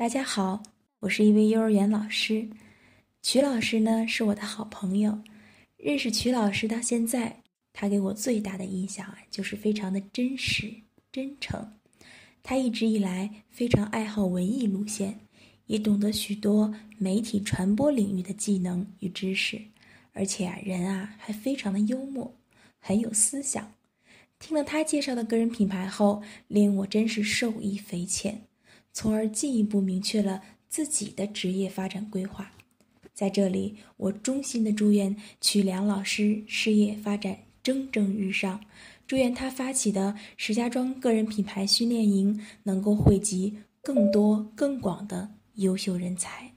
大家好，我是一位幼儿园老师，曲老师呢是我的好朋友。认识曲老师到现在，他给我最大的印象啊，就是非常的真实、真诚。他一直以来非常爱好文艺路线，也懂得许多媒体传播领域的技能与知识，而且啊，人啊还非常的幽默，很有思想。听了他介绍的个人品牌后，令我真是受益匪浅。从而进一步明确了自己的职业发展规划。在这里，我衷心的祝愿曲梁老师事业发展蒸蒸日上，祝愿他发起的石家庄个人品牌训练营能够汇集更多更广的优秀人才。